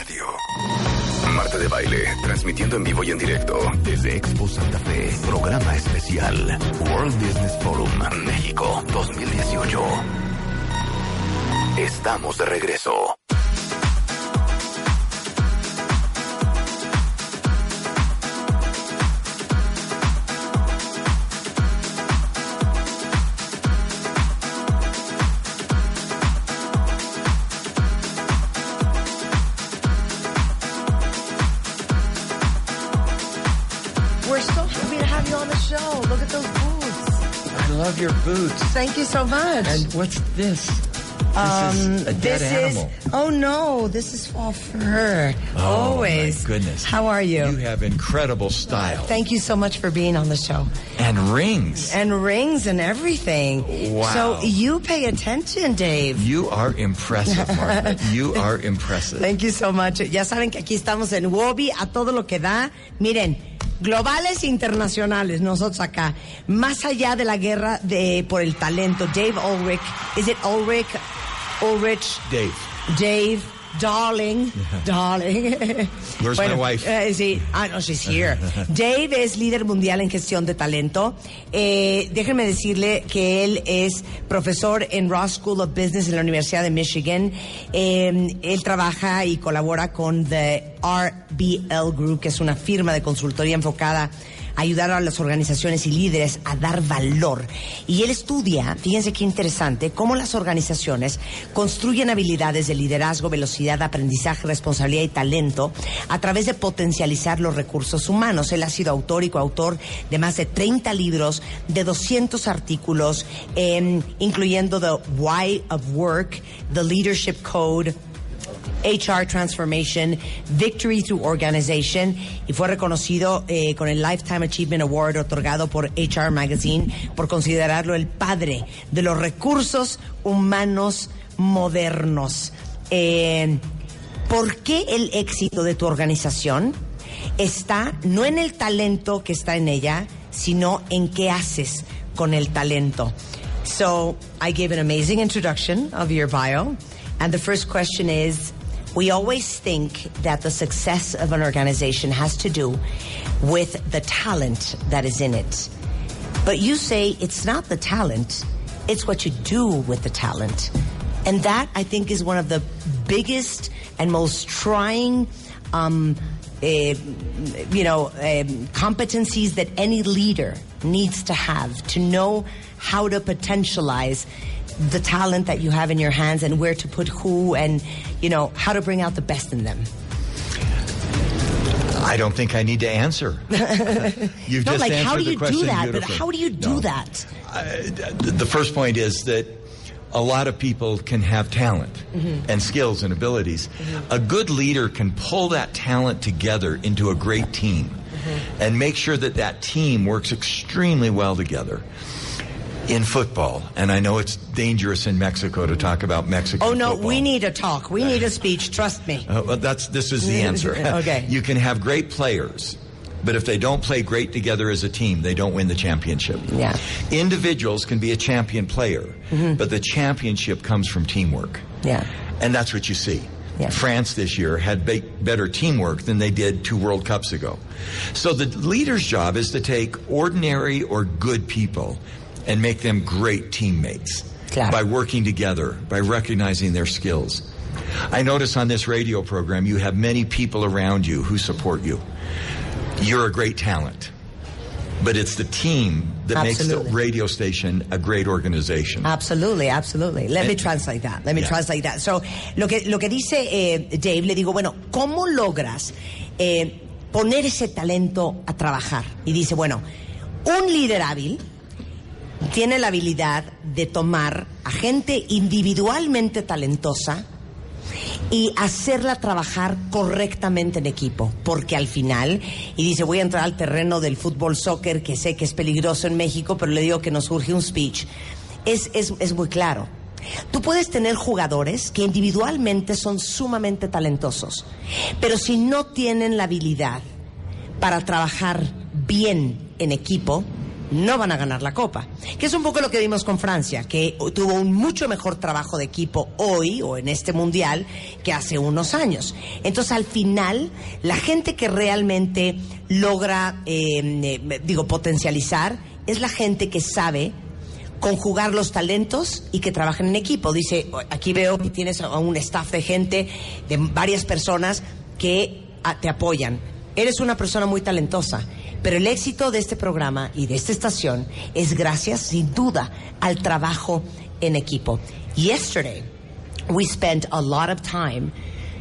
Radio. Marta de Baile, transmitiendo en vivo y en directo desde Expo Santa Fe. Programa especial World Business Forum México 2018. Estamos de regreso. We're so happy to have you on the show. Look at those boots. I love your boots. Thank you so much. And what's this? This um, is a dead this animal. is. Oh no, this is fall fur. Oh, Always. my goodness. How are you? You have incredible style. Thank you so much for being on the show. and rings. And rings and everything. Wow. So you pay attention, Dave. You are impressive, Martha. you are impressive. Thank you so much. Ya saben que aquí estamos en Wobby a todo lo que da. Miren, globales e internacionales, nosotros acá. Más allá de la guerra de por el talento, Dave Ulrich, is it Ulrich? Ulrich, Dave. Dave, darling, darling. Where's my wife? eh, sí, ah, no, she's here. Dave es líder mundial en gestión de talento. Eh, déjenme decirle que él es profesor en Ross School of Business en la Universidad de Michigan. Eh, él trabaja y colabora con The RBL Group, que es una firma de consultoría enfocada ayudar a las organizaciones y líderes a dar valor. Y él estudia, fíjense qué interesante, cómo las organizaciones construyen habilidades de liderazgo, velocidad, aprendizaje, responsabilidad y talento a través de potencializar los recursos humanos. Él ha sido autor y coautor de más de 30 libros, de 200 artículos, eh, incluyendo The Why of Work, The Leadership Code, HR Transformation, Victory Through Organization y fue reconocido eh, con el Lifetime Achievement Award otorgado por HR Magazine por considerarlo el padre de los recursos humanos modernos. Eh, ¿Por qué el éxito de tu organización está no en el talento que está en ella, sino en qué haces con el talento? So, I gave an amazing introduction of your bio. And the first question is We always think that the success of an organization has to do with the talent that is in it. But you say it's not the talent, it's what you do with the talent. And that, I think, is one of the biggest and most trying. Um, eh, you know, um, competencies that any leader needs to have to know how to potentialize the talent that you have in your hands and where to put who and, you know, how to bring out the best in them. I don't think I need to answer. You've No, just like, answered how do the you question do that? But how do you do No. that? Uh, the first point is that a lot of people can have talent Mm-hmm. and skills and abilities. A good leader can pull that talent together into a great team Mm-hmm. and make sure that that team works extremely well together. In football, and I know it's dangerous in Mexico to talk about Mexican Oh, no, football. we need a talk. We need a speech. Trust me. Uh, well, that's this is the answer. Okay. You can have great players, but if they don't play great together as a team, they don't win the championship. Yeah. Individuals can be a champion player, but the championship comes from teamwork. Yeah. And that's what you see. Yeah. France this year had be- better teamwork than they did two World Cups ago. So the leader's job is to take ordinary or good people and make them great teammates Claro. by working together, by recognizing their skills. I notice on this radio program you have many people around you who support you. You're a great talent. But it's the team that makes the radio station a great organization. Absolutely, absolutely. Let me Eh, translate that. Let me yeah. translate that. So, lo que, lo que dice eh, Dave, le digo, bueno, ¿cómo logras eh, poner ese talento a trabajar? Y dice, bueno, un líder hábil tiene la habilidad de tomar a gente individualmente talentosa y hacerla trabajar correctamente en equipo, porque al final, y dice, voy a entrar al terreno del fútbol soccer, que sé que es peligroso en México, pero le digo que nos surge un speech, es, es, es muy claro. Tú puedes tener jugadores que individualmente son sumamente talentosos, pero si no tienen la habilidad para trabajar bien en equipo, no van a ganar la copa. Que es un poco lo que vimos con Francia, que tuvo un mucho mejor trabajo de equipo hoy o en este mundial que hace unos años. Entonces, al final, la gente que realmente logra, eh, eh, digo, potencializar, es la gente que sabe conjugar los talentos y que trabajen en equipo. Dice, aquí veo que tienes a un staff de gente, de varias personas que te apoyan. Eres una persona muy talentosa, pero el éxito de este programa y de esta estación es gracias, sin duda, al trabajo en equipo. Yesterday, we spent a lot of time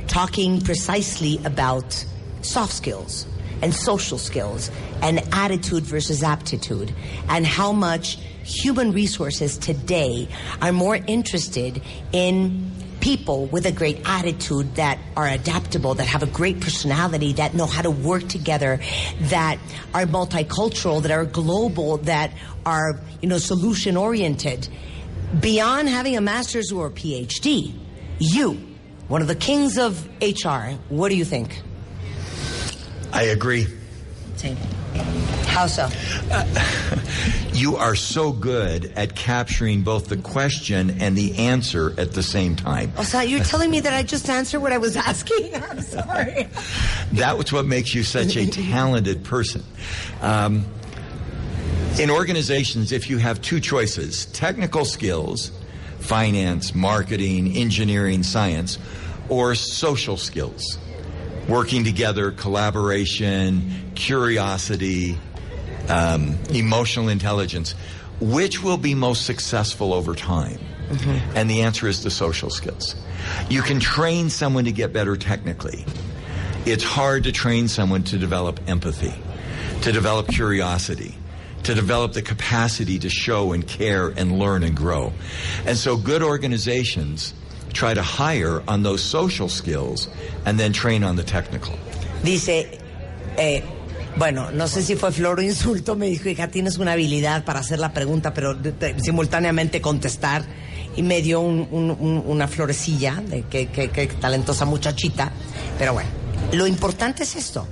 talking precisely about soft skills and social skills and attitude versus aptitude and how much human resources today are more interested in people with a great attitude that are adaptable, that have a great personality, that know how to work together, that are multicultural, that are global, that are, you know, solution oriented. Beyond having a master's or a PhD, you, one of the kings of HR, what do you think? I agree. Same. How so? You are so good at capturing both the question and the answer at the same time. Oh, so you're telling me that I just answered what I was asking? I'm sorry. That was what makes you such a talented person. Um, in organizations, if you have two choices technical skills, finance, marketing, engineering, science, or social skills, working together, collaboration, curiosity, um, emotional intelligence, which will be most successful over time? And the answer is the social skills. You can train someone to get better technically. It's hard to train someone to develop empathy, to develop curiosity, to develop the capacity to show and care and learn and grow. And so good organizations try to hire on those social skills and then train on the technical. Dice, eh, bueno, no sé si fue flor o insulto, me dijo, hija, tienes una habilidad para hacer la pregunta, pero simultáneamente contestar. Y me dio un- un- un- una florecilla de que talentosa muchachita. Pero bueno, lo importante es esto.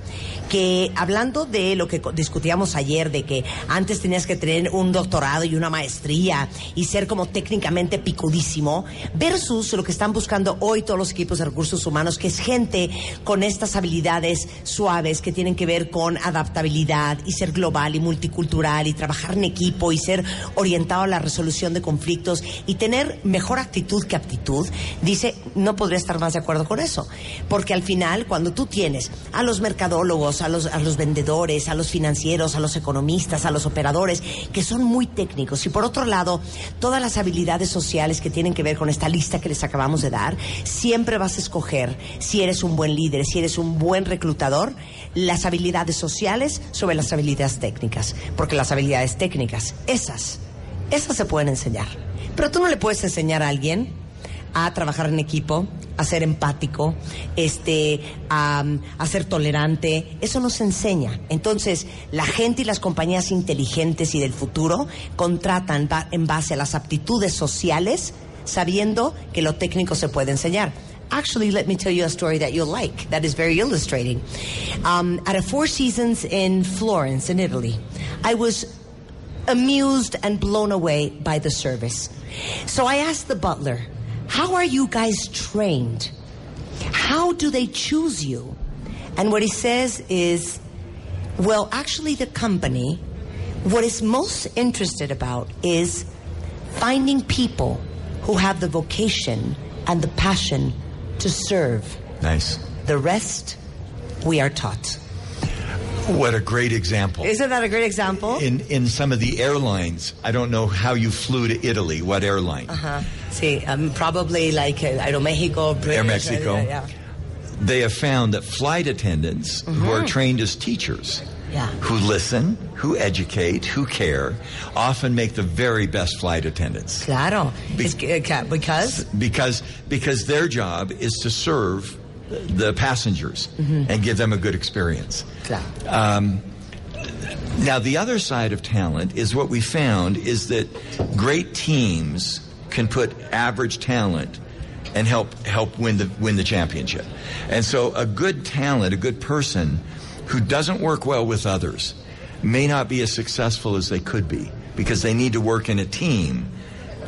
Que hablando de lo que discutíamos ayer, de que antes tenías que tener un doctorado y una maestría y ser como técnicamente picudísimo, versus lo que están buscando hoy todos los equipos de recursos humanos, que es gente con estas habilidades suaves que tienen que ver con adaptabilidad y ser global y multicultural y trabajar en equipo y ser orientado a la resolución de conflictos y tener mejor actitud que aptitud, dice, no podría estar más de acuerdo con eso. Porque al final, cuando tú tienes a los mercadólogos, a los, a los vendedores, a los financieros, a los economistas, a los operadores, que son muy técnicos, y por otro lado, todas las habilidades sociales que tienen que ver con esta lista que les acabamos de dar, siempre vas a escoger, si eres un buen líder, si eres un buen reclutador, las habilidades sociales sobre las habilidades técnicas. Porque las habilidades técnicas, esas, esas se pueden enseñar. Pero tú no le puedes enseñar a alguien a trabajar en equipo, a ser empático, este, a, ser tolerante. Eso no se enseña. Entonces, la gente y las compañías inteligentes y del futuro contratan en base a las aptitudes sociales, sabiendo que lo técnico se puede enseñar. Actually, let me tell you a story that you'll like. That is very illustrating. Um, at a Four Seasons in Florence, in Italy, I was amused and blown away by the service. So I asked the butler, How are you guys trained? How do they choose you? And what he says is, Well, actually, the company, what is most interested about is finding people who have the vocation and the passion to serve. Nice. The rest, we are taught. What a great example. Isn't that a great example? in, in some of the airlines, I don't know how you flew to Italy, what airline. Uh-huh. See, um, probably like uh, Aeromexico, British, Air Mexico. uh, yeah. They have found that flight attendants who are trained as teachers, Mm-hmm. Yeah. who listen, who educate, who care, often make the very best flight attendants. Claro. Be- ca- because because because their job is to serve the passengers Mm-hmm. and give them a good experience. Claro. Um, now, the other side of talent is what we found is that great teams can put average talent and help help win the win the championship. And so, a good talent, a good person who doesn't work well with others, may not be as successful as they could be because they need to work in a team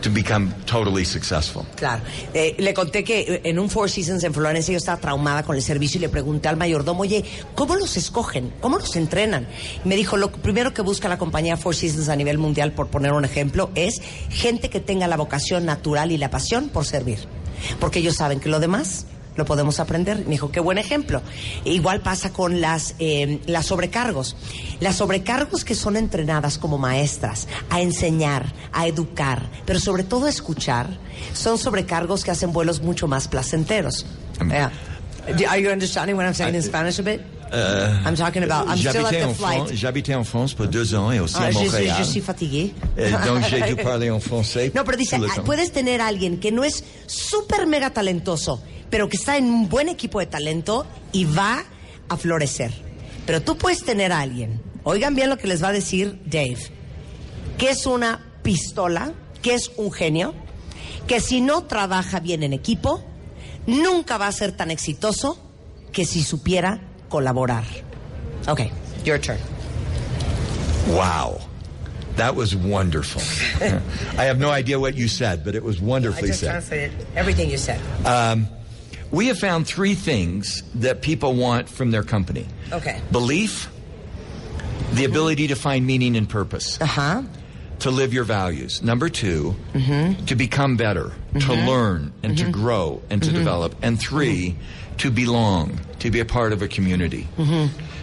to become totally successful. Claro. Eh, le conté que eh, en un Four Seasons en Florencia yo estaba traumada con el servicio y le pregunté al mayordomo, oye, ¿cómo los escogen? ¿Cómo los entrenan? Y me dijo, lo primero que busca la compañía Four Seasons a nivel mundial, por poner un ejemplo, es gente que tenga la vocación natural y la pasión por servir. Porque ellos saben que lo demás lo podemos aprender. Me dijo, qué buen ejemplo. Igual pasa con las, eh, las sobrecargos. Las sobrecargos que son entrenadas como maestras a enseñar, a educar, pero sobre todo a escuchar, son sobrecargos que hacen vuelos mucho más placenteros. Yeah. Are you understanding what I'm saying in Spanish a bit? I'm talking about. I'm still at the flight. j'habitais en France pour deux ans et aussi Ah, à je, je- Montréal. je suis fatiguée. Euh, donc j'ai dû parler en français. No, pero dice, ah, puedes tener a alguien que no es súper mega talentoso, pero que está en un buen equipo de talento y va a florecer. Pero tú puedes tener a alguien, oigan bien lo que les va a decir Dave, que es una pistola, que es un genio, que si no trabaja bien en equipo, nunca va a ser tan exitoso que si supiera colaborar. Ok, your turn. Wow. That was wonderful. I have no idea what you said, but it was wonderfully said. translated everything you said. We have found three things that people want from their company Okay. belief, the ability to find meaning and purpose, Ajá. to live your values. Number 2 mm-hmm. to become better, to mm-hmm. learn and to mm-hmm. grow and to develop. And 3 to belong, to be a part of a community.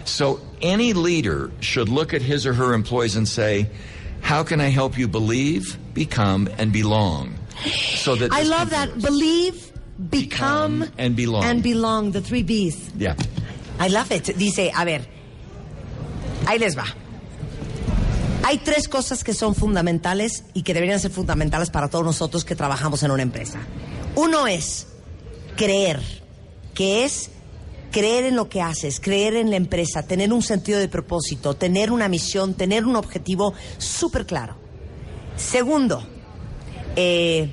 So any leader should look at his or her employees and say, how can I help you believe, become, and belong? So that I love company that. Believe, become, Become, and belong. And belong, the three B's. Yeah. I love it. Dice, a ver, ahí les va. Hay tres cosas que son fundamentales y que deberían ser fundamentales para todos nosotros que trabajamos en una empresa. Uno es creer, que es creer en lo que haces, creer en la empresa, tener un sentido de propósito, tener una misión, tener un objetivo súper claro. Segundo, eh,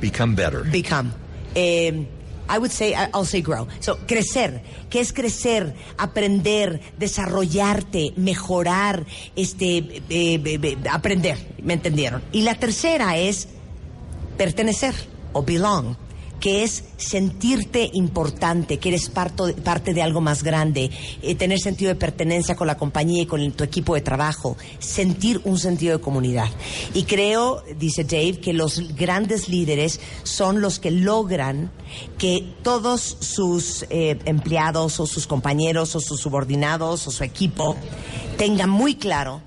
Become better. become. Eh, I would say, I'll say grow. So, crecer. ¿Qué es crecer? Aprender, desarrollarte, mejorar, este, eh, eh, eh, aprender. ¿Me entendieron? Y la tercera es pertenecer o belong, que es sentirte importante, que eres parte de algo más grande, eh, tener sentido de pertenencia con la compañía y con tu equipo de trabajo, sentir un sentido de comunidad. Y creo, dice Dave, que los grandes líderes son los que logran que todos sus eh, empleados o sus compañeros o sus subordinados o su equipo tengan muy claro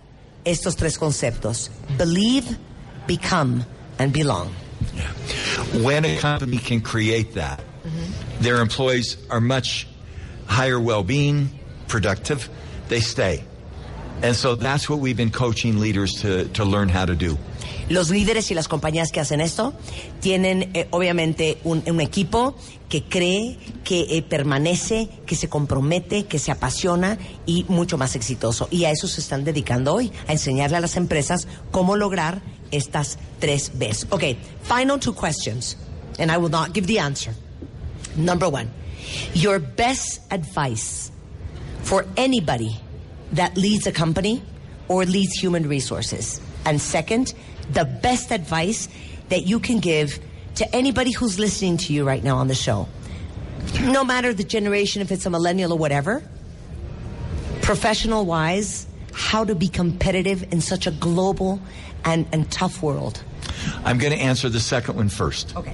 estos tres conceptos. Believe, become, and belong. When a company can create that, their employees are much higher well-being, productive, they stay. And so that's what we've been coaching leaders to, to learn how to do. Los líderes y las compañías que hacen esto tienen eh, obviamente un, un equipo que cree, que eh, permanece, que se compromete, que se apasiona y mucho más exitoso. Y a eso se están dedicando hoy, a enseñarle a las empresas cómo lograr estas tres Bs. Ok, final two questions, and I will not give the answer. Number one, your best advice for anybody that leads a company or leads human resources. And second, the best advice that you can give to anybody who's listening to you right now on the show. No matter the generation, if it's a millennial or whatever, professional wise, how to be competitive in such a global and, and tough world. I'm going to answer the second one first. Okay.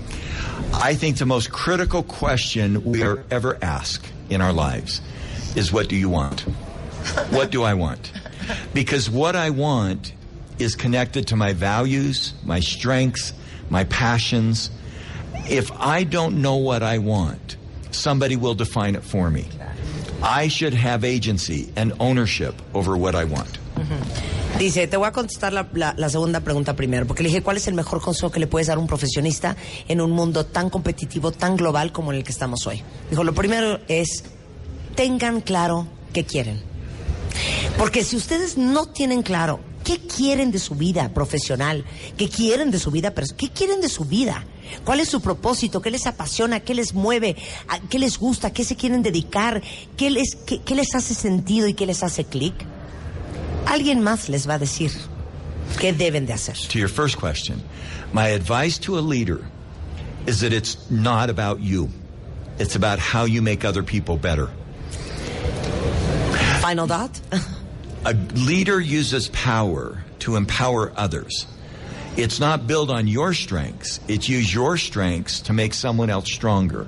I think the most critical question we are ever asked in our lives is what do you want? what do I want? Because what I want is connected to my values, my strengths, my passions. If I don't know what I want, somebody will define it for me. I should have agency and ownership over what I want. Dice, te voy a contestar la, segunda pregunta primero, porque le dije, ¿cuál es el mejor consejo que le puedes dar a un profesionista en un mundo tan competitivo, tan global como en el que estamos hoy? Dijo, lo primero es, tengan claro qué quieren. Porque si ustedes no tienen claro qué quieren de su vida profesional, qué quieren de su vida, pers- qué quieren de su vida, cuál es su propósito, qué les apasiona, qué les mueve, qué les gusta, qué se quieren dedicar, qué les, qué- qué les hace sentido y qué les hace clic, alguien más les va a decir qué deben de hacer. To your first question, my advice to a leader is that it's not about you. It's about how you make other people better. Final dot. A leader uses power to empower others. It's not built on your strengths. It's use your strengths to make someone else stronger.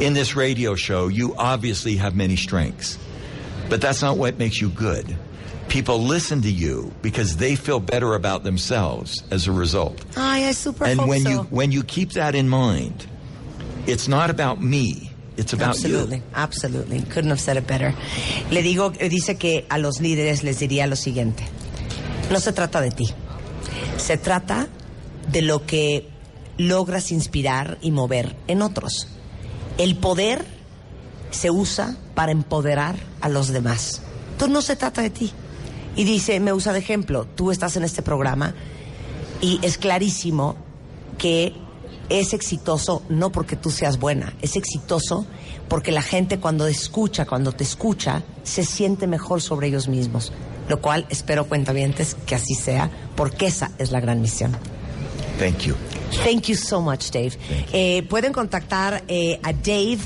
In this radio show, you obviously have many strengths, but that's not what makes you good. People listen to you because they feel better about themselves as a result. Ay, I super and hope when so. you when you keep that in mind, it's not about me. It's about Absolutely, you. absolutely. Couldn't have said it better. Le digo, eh, dice que a los líderes les diría lo siguiente. No se trata de ti. Se trata de lo que logras inspirar y mover en otros. El poder se usa para empoderar a los demás. Entonces no se trata de ti. Y dice, me usa de ejemplo, tú estás en este programa y es clarísimo que es exitoso no porque tú seas buena, es exitoso porque la gente cuando escucha, cuando te escucha, se siente mejor sobre ellos mismos. Lo cual espero, cuentavientes, que así sea, porque esa es la gran misión. Thank you. Thank you so much, Dave. Eh, pueden contactar eh, a Dave.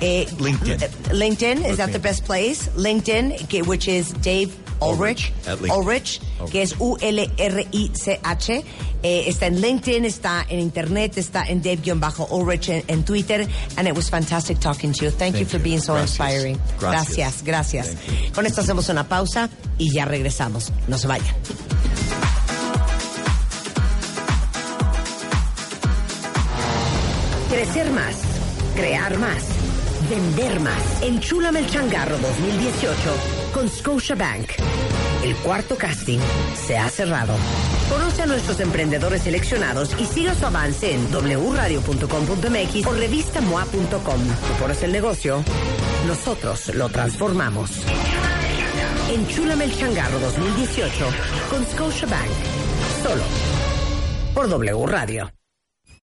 eh, LinkedIn. LinkedIn, is that Okay. the best place? LinkedIn, que, which is Dave Ulrich. Ulrich, que es U-L-R-I-C-H. Eh, está en LinkedIn, está en Internet, está en Dave-Ulrich en, en Twitter. And it was fantastic talking to you. Thank, you for you. being so Gracias. inspiring. Gracias. Gracias, Con esto hacemos una pausa y ya regresamos. No se vayan. Crecer más, crear más, vender más. Enchúlame el changarro 2018 con Scotiabank. El cuarto casting se ha cerrado. Conoce a nuestros emprendedores seleccionados y siga su avance en wradio.com.mx o revistamoa.com. Tú pones el negocio, nosotros lo transformamos. Enchúlame el changarro 2018 con Scotiabank. Solo por W Radio.